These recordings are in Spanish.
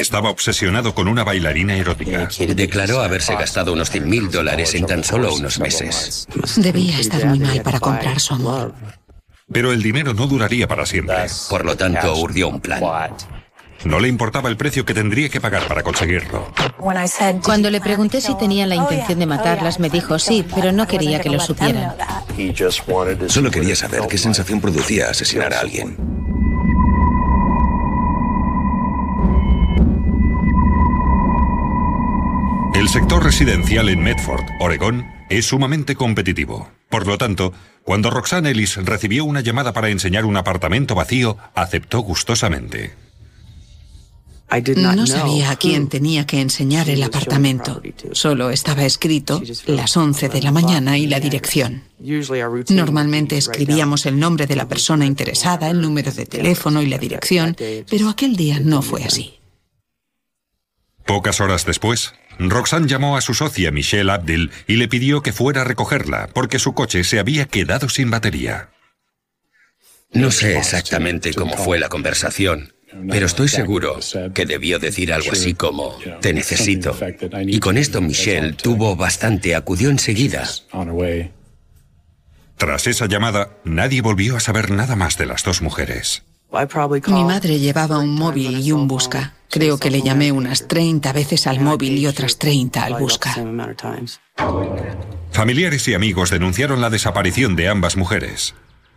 Estaba obsesionado con una bailarina erótica. Declaró haberse gastado unos 100 mil dólares en tan solo unos meses. Debía estar muy mal para comprar su amor. Pero el dinero no duraría para siempre. Por lo tanto, urdió un plan. No le importaba el precio que tendría que pagar para conseguirlo. Cuando le pregunté si tenía la intención de matarlas, me dijo sí, pero no quería que lo supieran. Solo quería saber qué sensación producía asesinar a alguien. Sector residencial en Medford, Oregón, es sumamente competitivo. Por lo tanto, cuando Roxanne Ellis recibió una llamada para enseñar un apartamento vacío, aceptó gustosamente. No sabía a quién tenía que enseñar el apartamento. Solo estaba escrito las 11 de la mañana y la dirección. Normalmente escribíamos el nombre de la persona interesada, el número de teléfono y la dirección, pero aquel día no fue así. Pocas horas después, Roxanne llamó a su socia Michelle Abdil y le pidió que fuera a recogerla porque su coche se había quedado sin batería. No sé exactamente cómo fue la conversación, pero estoy seguro que debió decir algo así como, te necesito. Y con esto Michelle tuvo bastante, acudió enseguida. Tras esa llamada, nadie volvió a saber nada más de las dos mujeres. Mi madre llevaba un móvil y un busca. Creo que le llamé unas 30 veces al móvil y otras 30 al busca. Familiares y amigos denunciaron la desaparición de ambas mujeres.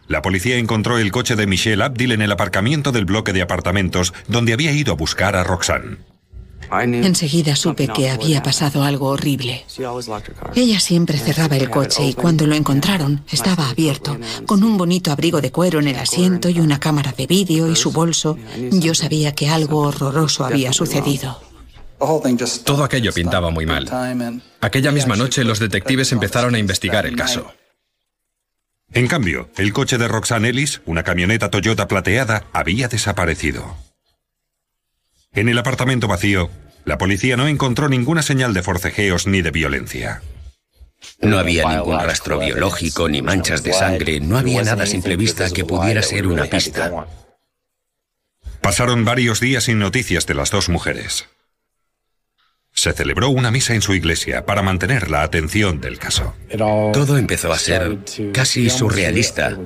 La policía encontró el coche de Michelle Abdil en el aparcamiento del bloque de apartamentos donde había ido a buscar a Roxanne. Enseguida supe que había pasado algo horrible. Ella siempre cerraba el coche y cuando lo encontraron estaba abierto, con un bonito abrigo de cuero en el asiento y una cámara de vídeo y su bolso. Yo sabía que algo horroroso había sucedido. Todo aquello pintaba muy mal. Aquella misma noche los detectives empezaron a investigar el caso. En cambio, el coche de Roxanne Ellis, una camioneta Toyota plateada, había desaparecido. En el apartamento vacío, la policía no encontró ninguna señal de forcejeos ni de violencia. No había ningún rastro biológico ni manchas de sangre, no había nada a simple vista que pudiera ser una pista. Pasaron varios días sin noticias de las dos mujeres. Se celebró una misa en su iglesia para mantener la atención del caso. Todo empezó a ser casi surrealista.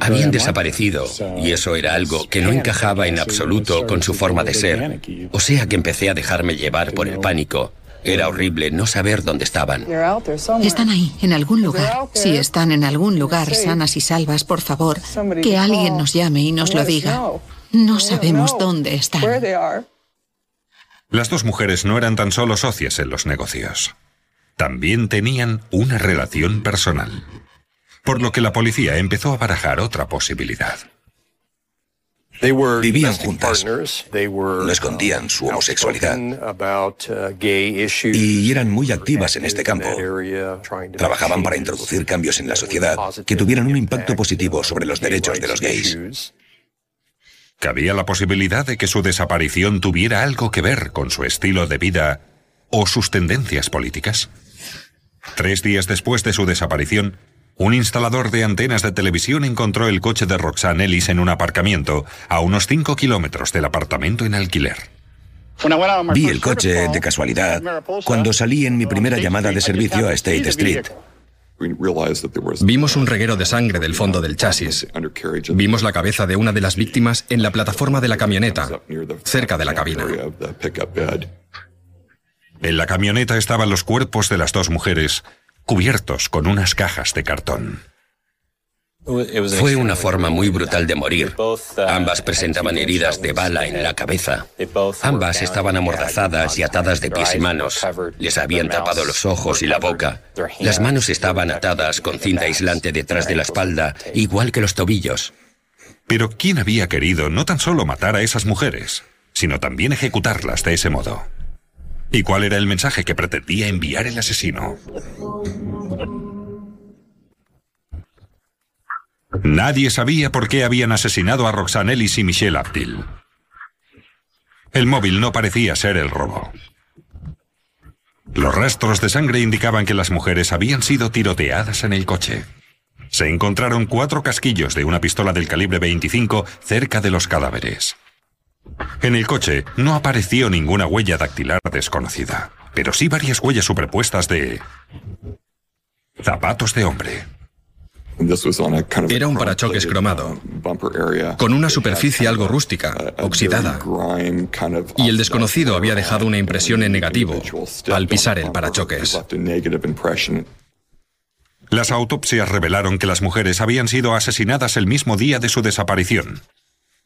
Habían desaparecido y eso era algo que no encajaba en absoluto con su forma de ser. O sea que empecé a dejarme llevar por el pánico. Era horrible no saber dónde estaban. Están ahí, en algún lugar. Si están en algún lugar sanas y salvas, por favor, que alguien nos llame y nos lo diga. No sabemos dónde están. Las dos mujeres no eran tan solo socias en los negocios. También tenían una relación personal. Por lo que la policía empezó a barajar otra posibilidad. Vivían juntas. No escondían su homosexualidad. Y eran muy activas en este campo. Trabajaban para introducir cambios en la sociedad que tuvieran un impacto positivo sobre los derechos de los gays. ¿Cabía la posibilidad de que su desaparición tuviera algo que ver con su estilo de vida o sus tendencias políticas? Tres días después de su desaparición, un instalador de antenas de televisión encontró el coche de Roxanne Ellis en un aparcamiento a unos 5 kilómetros del apartamento en alquiler. Vi el coche de casualidad cuando salí en mi primera llamada de servicio a State Street. Vimos un reguero de sangre del fondo del chasis. Vimos la cabeza de una de las víctimas en la plataforma de la camioneta, cerca de la cabina. En la camioneta estaban los cuerpos de las dos mujeres, cubiertos con unas cajas de cartón. Fue una forma muy brutal de morir. Ambas presentaban heridas de bala en la cabeza. Ambas estaban amordazadas y atadas de pies y manos. Les habían tapado los ojos y la boca. Las manos estaban atadas con cinta aislante detrás de la espalda, igual que los tobillos. Pero ¿quién había querido no tan solo matar a esas mujeres, sino también ejecutarlas de ese modo? ¿Y cuál era el mensaje que pretendía enviar el asesino? Nadie sabía por qué habían asesinado a Roxanne Ellis y Michelle Abdil. El móvil no parecía ser el robo. Los rastros de sangre indicaban que las mujeres habían sido tiroteadas en el coche. Se encontraron cuatro casquillos de una pistola del calibre 25 cerca de los cadáveres. En el coche no apareció ninguna huella dactilar desconocida, pero sí varias huellas superpuestas de zapatos de hombre. Era un parachoques cromado, con una superficie algo rústica, oxidada, y el desconocido había dejado una impresión en negativo al pisar el parachoques. Las autopsias revelaron que las mujeres habían sido asesinadas el mismo día de su desaparición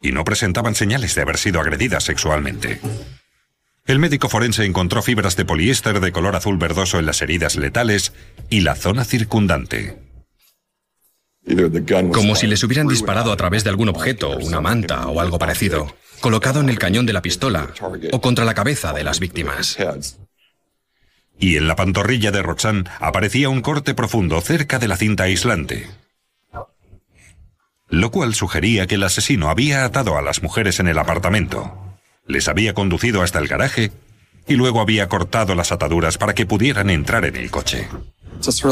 y no presentaban señales de haber sido agredidas sexualmente. El médico forense encontró fibras de poliéster de color azul verdoso en las heridas letales y la zona circundante. Como si les hubieran disparado a través de algún objeto, una manta o algo parecido, colocado en el cañón de la pistola o contra la cabeza de las víctimas. Y en la pantorrilla de Roxanne aparecía un corte profundo cerca de la cinta aislante. Lo cual sugería que el asesino había atado a las mujeres en el apartamento, les había conducido hasta el garaje y luego había cortado las ataduras para que pudieran entrar en el coche.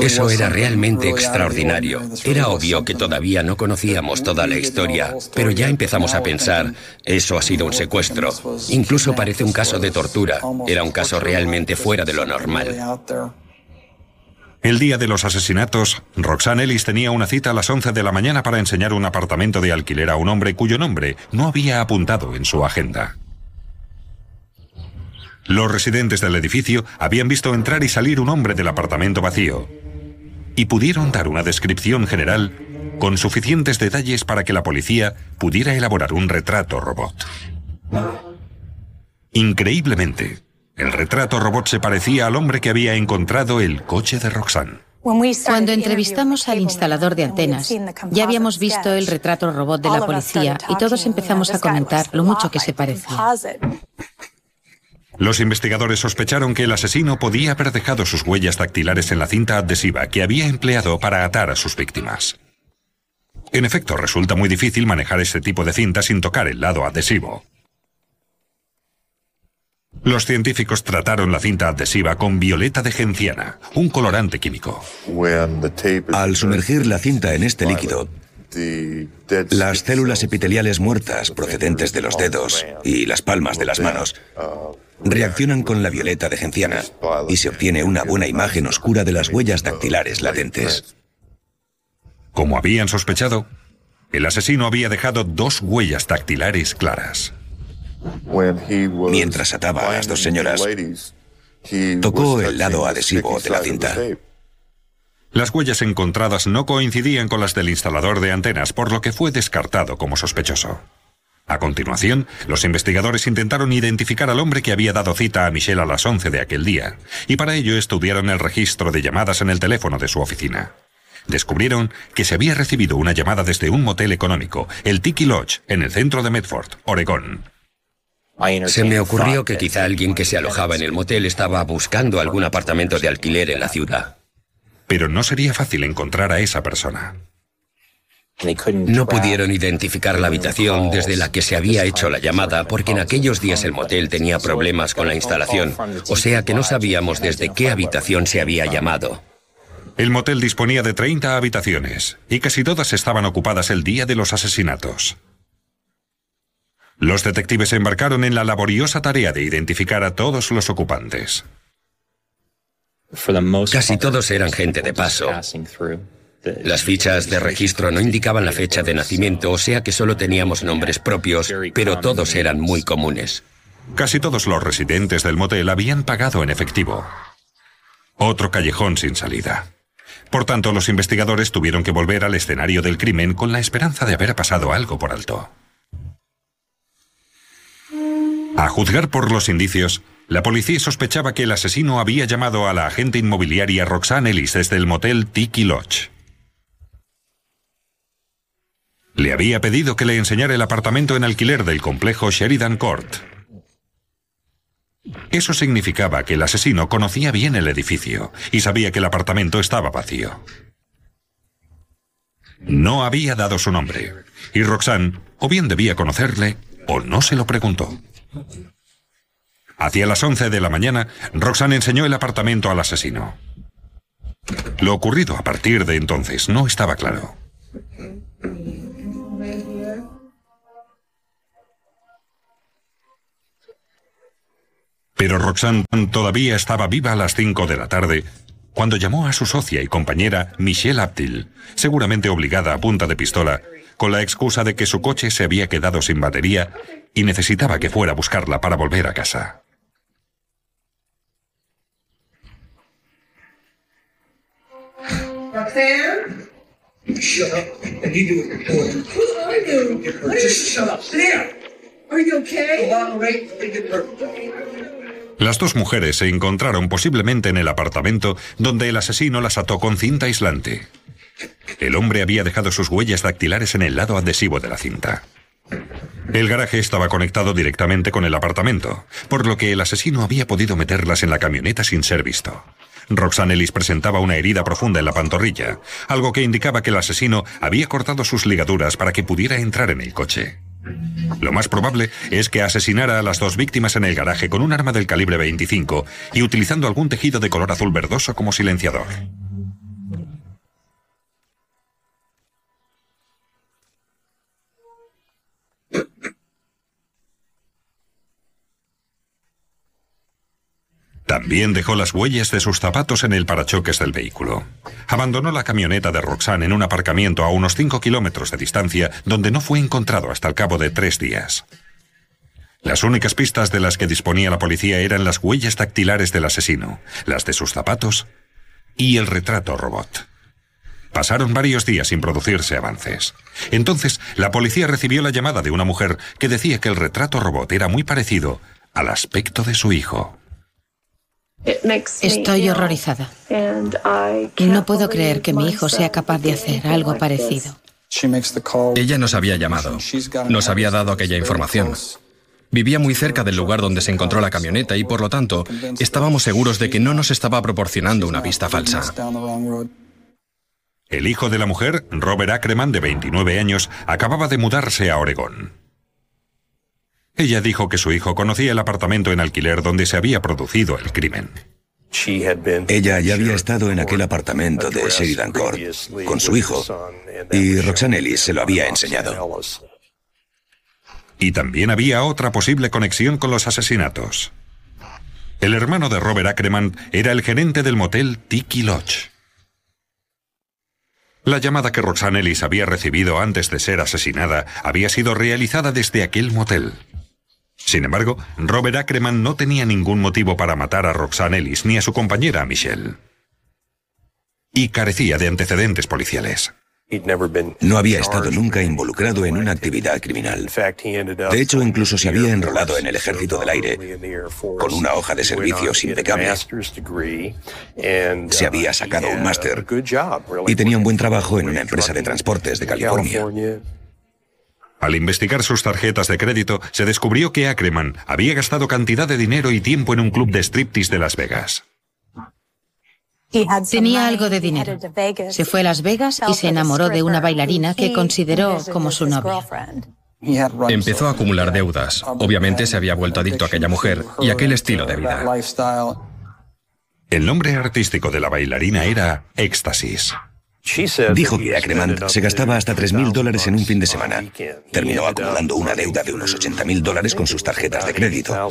Eso era realmente extraordinario. Era obvio que todavía no conocíamos toda la historia, pero ya empezamos a pensar, eso ha sido un secuestro. Incluso parece un caso de tortura. Era un caso realmente fuera de lo normal. El día de los asesinatos, Roxanne Ellis tenía una cita a las 11 de la mañana para enseñar un apartamento de alquiler a un hombre cuyo nombre no había apuntado en su agenda. Los residentes del edificio habían visto entrar y salir un hombre del apartamento vacío y pudieron dar una descripción general con suficientes detalles para que la policía pudiera elaborar un retrato robot. Increíblemente, el retrato robot se parecía al hombre que había encontrado el coche de Roxanne. Cuando entrevistamos al instalador de antenas, ya habíamos visto el retrato robot de la policía y todos empezamos a comentar lo mucho que se parecía. Los investigadores sospecharon que el asesino podía haber dejado sus huellas dactilares en la cinta adhesiva que había empleado para atar a sus víctimas. En efecto, resulta muy difícil manejar este tipo de cinta sin tocar el lado adhesivo. Los científicos trataron la cinta adhesiva con violeta de genciana, un colorante químico. Al sumergir la cinta en este líquido, las células epiteliales muertas procedentes de los dedos y las palmas de las manos reaccionan con la violeta de genciana y se obtiene una buena imagen oscura de las huellas dactilares latentes. Como habían sospechado, el asesino había dejado dos huellas dactilares claras. Mientras ataba a las dos señoras, tocó el lado adhesivo de la cinta. Las huellas encontradas no coincidían con las del instalador de antenas, por lo que fue descartado como sospechoso. A continuación, los investigadores intentaron identificar al hombre que había dado cita a Michelle a las 11 de aquel día, y para ello estudiaron el registro de llamadas en el teléfono de su oficina. Descubrieron que se había recibido una llamada desde un motel económico, el Tiki Lodge, en el centro de Medford, Oregón. Se me ocurrió que quizá alguien que se alojaba en el motel estaba buscando algún apartamento de alquiler en la ciudad. Pero no sería fácil encontrar a esa persona. No pudieron identificar la habitación desde la que se había hecho la llamada porque en aquellos días el motel tenía problemas con la instalación, o sea que no sabíamos desde qué habitación se había llamado. El motel disponía de 30 habitaciones y casi todas estaban ocupadas el día de los asesinatos. Los detectives se embarcaron en la laboriosa tarea de identificar a todos los ocupantes. Casi todos eran gente de paso. Las fichas de registro no indicaban la fecha de nacimiento, o sea que solo teníamos nombres propios, pero todos eran muy comunes. Casi todos los residentes del motel habían pagado en efectivo. Otro callejón sin salida. Por tanto, los investigadores tuvieron que volver al escenario del crimen con la esperanza de haber pasado algo por alto. A juzgar por los indicios, la policía sospechaba que el asesino había llamado a la agente inmobiliaria Roxanne Ellis desde el motel Tiki Lodge. Le había pedido que le enseñara el apartamento en alquiler del complejo Sheridan Court. Eso significaba que el asesino conocía bien el edificio y sabía que el apartamento estaba vacío. No había dado su nombre, y Roxanne o bien debía conocerle o no se lo preguntó. Hacia las 11 de la mañana, Roxanne enseñó el apartamento al asesino. Lo ocurrido a partir de entonces no estaba claro. Pero Roxanne todavía estaba viva a las 5 de la tarde cuando llamó a su socia y compañera Michelle Abdil, seguramente obligada a punta de pistola, con la excusa de que su coche se había quedado sin batería y necesitaba que fuera a buscarla para volver a casa. Las dos mujeres se encontraron posiblemente en el apartamento donde el asesino las ató con cinta aislante. El hombre había dejado sus huellas dactilares en el lado adhesivo de la cinta. El garaje estaba conectado directamente con el apartamento, por lo que el asesino había podido meterlas en la camioneta sin ser visto. Roxanne Ellis presentaba una herida profunda en la pantorrilla, algo que indicaba que el asesino había cortado sus ligaduras para que pudiera entrar en el coche. Lo más probable es que asesinara a las dos víctimas en el garaje con un arma del calibre 25 y utilizando algún tejido de color azul verdoso como silenciador. También dejó las huellas de sus zapatos en el parachoques del vehículo. Abandonó la camioneta de Roxanne en un aparcamiento a unos 5 kilómetros de distancia, donde no fue encontrado hasta el cabo de tres días. Las únicas pistas de las que disponía la policía eran las huellas dactilares del asesino, las de sus zapatos y el retrato robot. Pasaron varios días sin producirse avances. Entonces, la policía recibió la llamada de una mujer que decía que el retrato robot era muy parecido al aspecto de su hijo. Estoy horrorizada. No puedo creer que mi hijo sea capaz de hacer algo parecido. Ella nos había llamado, nos había dado aquella información. Vivía muy cerca del lugar donde se encontró la camioneta y por lo tanto estábamos seguros de que no nos estaba proporcionando una pista falsa. El hijo de la mujer, Robert Ackerman, de 29 años, acababa de mudarse a Oregón. Ella dijo que su hijo conocía el apartamento en alquiler donde se había producido el crimen. Ella ya había estado en aquel apartamento de Sheridan Court con su hijo y Roxanne Ellis se lo había enseñado. Y también había otra posible conexión con los asesinatos. El hermano de Robert Ackerman era el gerente del motel Tiki Lodge. La llamada que Roxanne Ellis había recibido antes de ser asesinada había sido realizada desde aquel motel. Sin embargo, Robert Ackerman no tenía ningún motivo para matar a Roxanne Ellis ni a su compañera Michelle. Y carecía de antecedentes policiales. No había estado nunca involucrado en una actividad criminal. De hecho, incluso se había enrolado en el ejército del aire con una hoja de servicios impecable. Se había sacado un máster y tenía un buen trabajo en una empresa de transportes de California. Al investigar sus tarjetas de crédito, se descubrió que Ackerman había gastado cantidad de dinero y tiempo en un club de striptease de Las Vegas. Tenía algo de dinero. Se fue a Las Vegas y se enamoró de una bailarina que consideró como su novia. Empezó a acumular deudas. Obviamente se había vuelto adicto a aquella mujer y aquel estilo de vida. El nombre artístico de la bailarina era Éxtasis. Dijo que Ackerman se gastaba hasta 3.000 dólares en un fin de semana. Terminó acumulando una deuda de unos 80.000 dólares con sus tarjetas de crédito.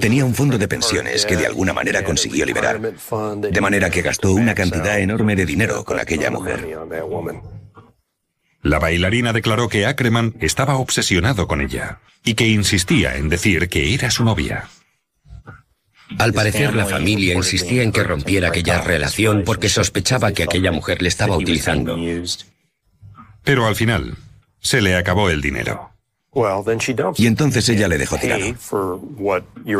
Tenía un fondo de pensiones que de alguna manera consiguió liberar. De manera que gastó una cantidad enorme de dinero con aquella mujer. La bailarina declaró que Ackerman estaba obsesionado con ella y que insistía en decir que era su novia. Al parecer la familia insistía en que rompiera aquella relación porque sospechaba que aquella mujer le estaba utilizando. Pero al final, se le acabó el dinero. Y entonces ella le dejó tirado.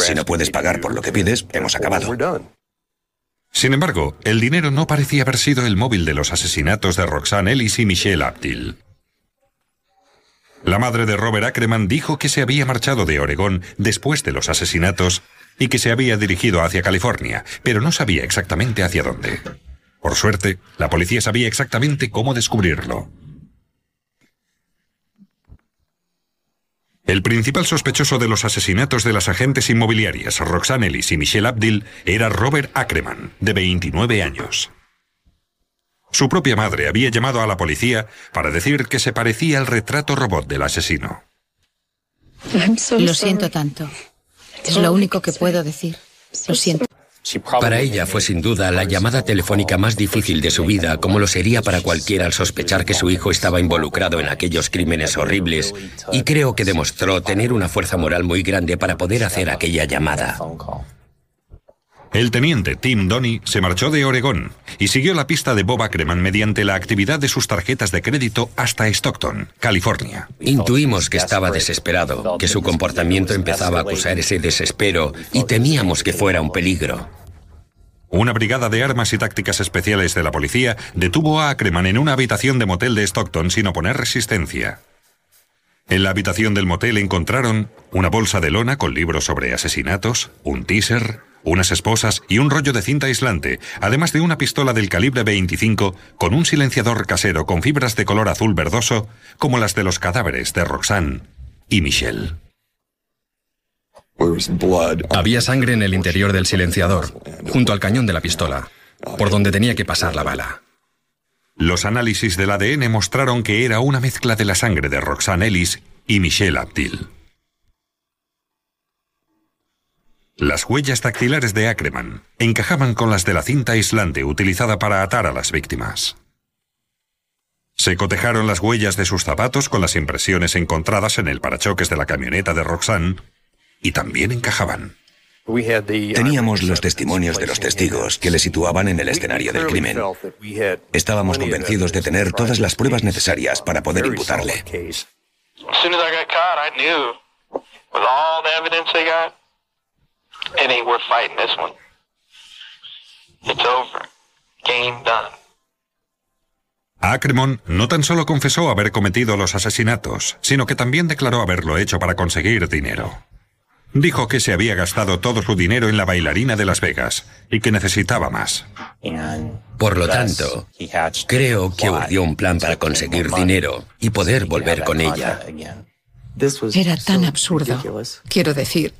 Si no puedes pagar por lo que pides, hemos acabado. Sin embargo, el dinero no parecía haber sido el móvil de los asesinatos de Roxanne Ellis y Michelle Abdil. La madre de Robert Ackerman dijo que se había marchado de Oregón después de los asesinatos y que se había dirigido hacia California, pero no sabía exactamente hacia dónde. Por suerte, la policía sabía exactamente cómo descubrirlo. El principal sospechoso de los asesinatos de las agentes inmobiliarias Roxanne Ellis y Michelle Abdil era Robert Ackerman, de 29 años. Su propia madre había llamado a la policía para decir que se parecía al retrato robot del asesino. Lo siento tanto. Es lo único que puedo decir. Lo siento. Para ella fue sin duda la llamada telefónica más difícil de su vida, como lo sería para cualquiera al sospechar que su hijo estaba involucrado en aquellos crímenes horribles, y creo que demostró tener una fuerza moral muy grande para poder hacer aquella llamada. El teniente Tim Donny se marchó de Oregón y siguió la pista de Bob Ackerman mediante la actividad de sus tarjetas de crédito hasta Stockton, California. Intuimos que estaba desesperado, que su comportamiento empezaba a acusar ese desespero y temíamos que fuera un peligro. Una brigada de armas y tácticas especiales de la policía detuvo a Ackerman en una habitación de motel de Stockton sin oponer resistencia. En la habitación del motel encontraron una bolsa de lona con libros sobre asesinatos, un teaser, unas esposas y un rollo de cinta aislante, además de una pistola del calibre 25 con un silenciador casero con fibras de color azul verdoso, como las de los cadáveres de Roxanne y Michelle. Había sangre en el interior del silenciador, junto al cañón de la pistola, por donde tenía que pasar la bala. Los análisis del ADN mostraron que era una mezcla de la sangre de Roxanne Ellis y Michelle Abdil. Las huellas dactilares de Ackerman encajaban con las de la cinta aislante utilizada para atar a las víctimas. Se cotejaron las huellas de sus zapatos con las impresiones encontradas en el parachoques de la camioneta de Roxanne y también encajaban. Teníamos los testimonios de los testigos que le situaban en el escenario del crimen. Estábamos convencidos de tener todas las pruebas necesarias para poder imputarle. It ain't worth fighting this one. It's over. Game done. Ackerman no tan solo confesó haber cometido los asesinatos, sino que también declaró haberlo hecho para conseguir dinero. Dijo que se había gastado todo su dinero en la bailarina de Las Vegas y que necesitaba más. Por lo tanto, creo que urdió un plan para conseguir dinero y poder volver con ella. Era tan absurdo. Quiero decir,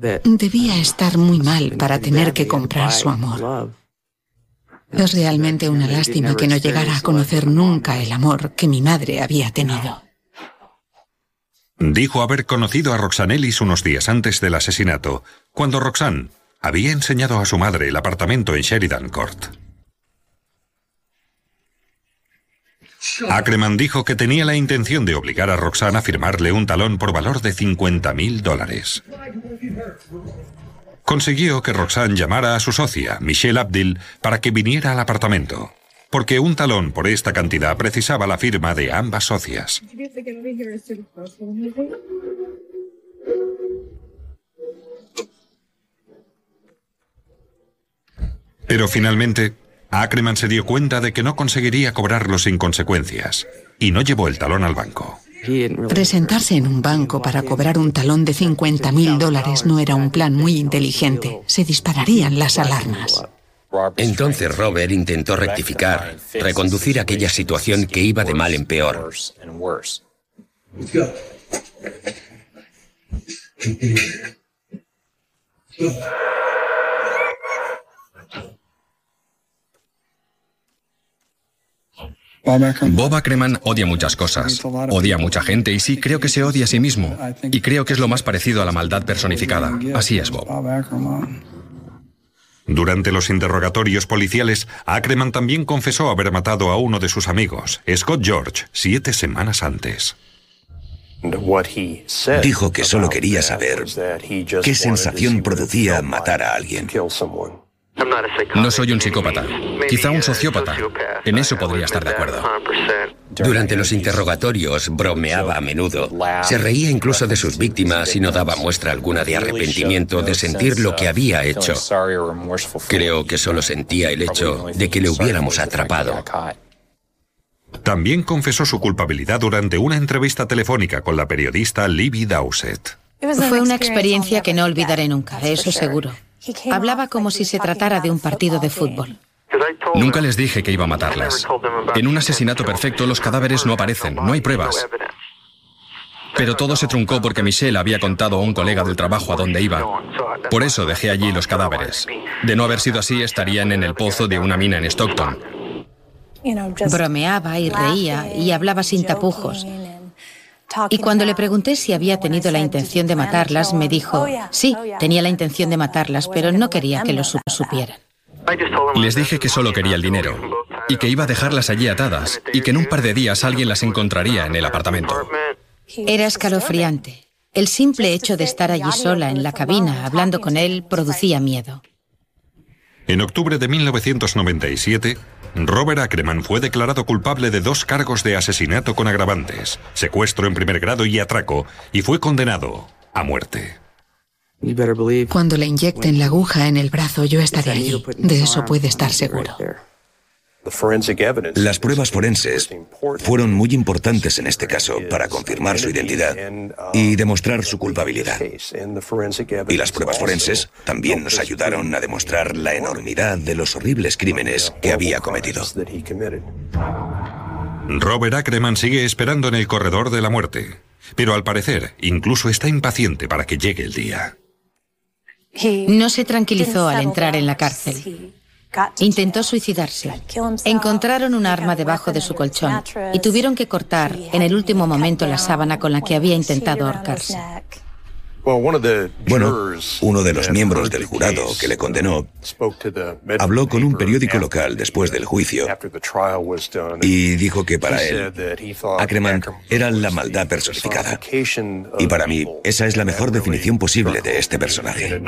Debía estar muy mal para tener que comprar su amor. Es realmente una lástima que no llegara a conocer nunca el amor que mi madre había tenido. Dijo haber conocido a Roxanne Ellis unos días antes del asesinato, cuando Roxanne había enseñado a su madre el apartamento en Sheridan Court. Ackerman dijo que tenía la intención de obligar a Roxanne a firmarle un talón por valor de 50 mil dólares. Consiguió que Roxanne llamara a su socia, Michelle Abdil, para que viniera al apartamento, porque un talón por esta cantidad precisaba la firma de ambas socias. Pero finalmente, Ackerman se dio cuenta de que no conseguiría cobrarlo sin consecuencias y no llevó el talón al banco. Presentarse en un banco para cobrar un talón de 50 mil dólares no era un plan muy inteligente. Se dispararían las alarmas. Entonces Robert intentó rectificar, reconducir aquella situación que iba de mal en peor. Bob Ackerman odia muchas cosas. Odia a mucha gente y sí, creo que se odia a sí mismo. Y creo que es lo más parecido a la maldad personificada. Así es Bob. Durante los interrogatorios policiales, Ackerman también confesó haber matado a uno de sus amigos, Scott George, siete semanas antes. Dijo que solo quería saber qué sensación producía matar a alguien. No soy un psicópata, quizá un sociópata. En eso podría estar de acuerdo. Durante los interrogatorios bromeaba a menudo. Se reía incluso de sus víctimas y no daba muestra alguna de arrepentimiento de sentir lo que había hecho. Creo que solo sentía el hecho de que le hubiéramos atrapado. También confesó su culpabilidad durante una entrevista telefónica con la periodista Libby Dowsett. Fue una experiencia que no olvidaré nunca, eso seguro. Hablaba como si se tratara de un partido de fútbol. Nunca les dije que iba a matarlas. En un asesinato perfecto los cadáveres no aparecen, no hay pruebas. Pero todo se truncó porque Michelle había contado a un colega del trabajo a dónde iba. Por eso dejé allí los cadáveres. De no haber sido así, estarían en el pozo de una mina en Stockton. Bromeaba y reía y hablaba sin tapujos. Y cuando le pregunté si había tenido la intención de matarlas, me dijo, sí, tenía la intención de matarlas, pero no quería que lo supieran. Les dije que solo quería el dinero y que iba a dejarlas allí atadas y que en un par de días alguien las encontraría en el apartamento. Era escalofriante. El simple hecho de estar allí sola en la cabina hablando con él producía miedo. En octubre de 1997, Robert Ackerman fue declarado culpable de dos cargos de asesinato con agravantes, secuestro en primer grado y atraco, y fue condenado a muerte. Cuando le inyecten la aguja en el brazo, yo estaré allí. De eso puede estar seguro. Las pruebas forenses fueron muy importantes en este caso para confirmar su identidad y demostrar su culpabilidad. Y las pruebas forenses también nos ayudaron a demostrar la enormidad de los horribles crímenes que había cometido. Robert Ackerman sigue esperando en el corredor de la muerte, pero al parecer incluso está impaciente para que llegue el día. No se tranquilizó al entrar en la cárcel. Intentó suicidarse. Encontraron un arma debajo de su colchón y tuvieron que cortar en el último momento la sábana con la que había intentado ahorcarse. Bueno, uno de los miembros del jurado que le condenó habló con un periódico local después del juicio y dijo que para él Ackerman era la maldad personificada. Y para mí esa es la mejor definición posible de este personaje.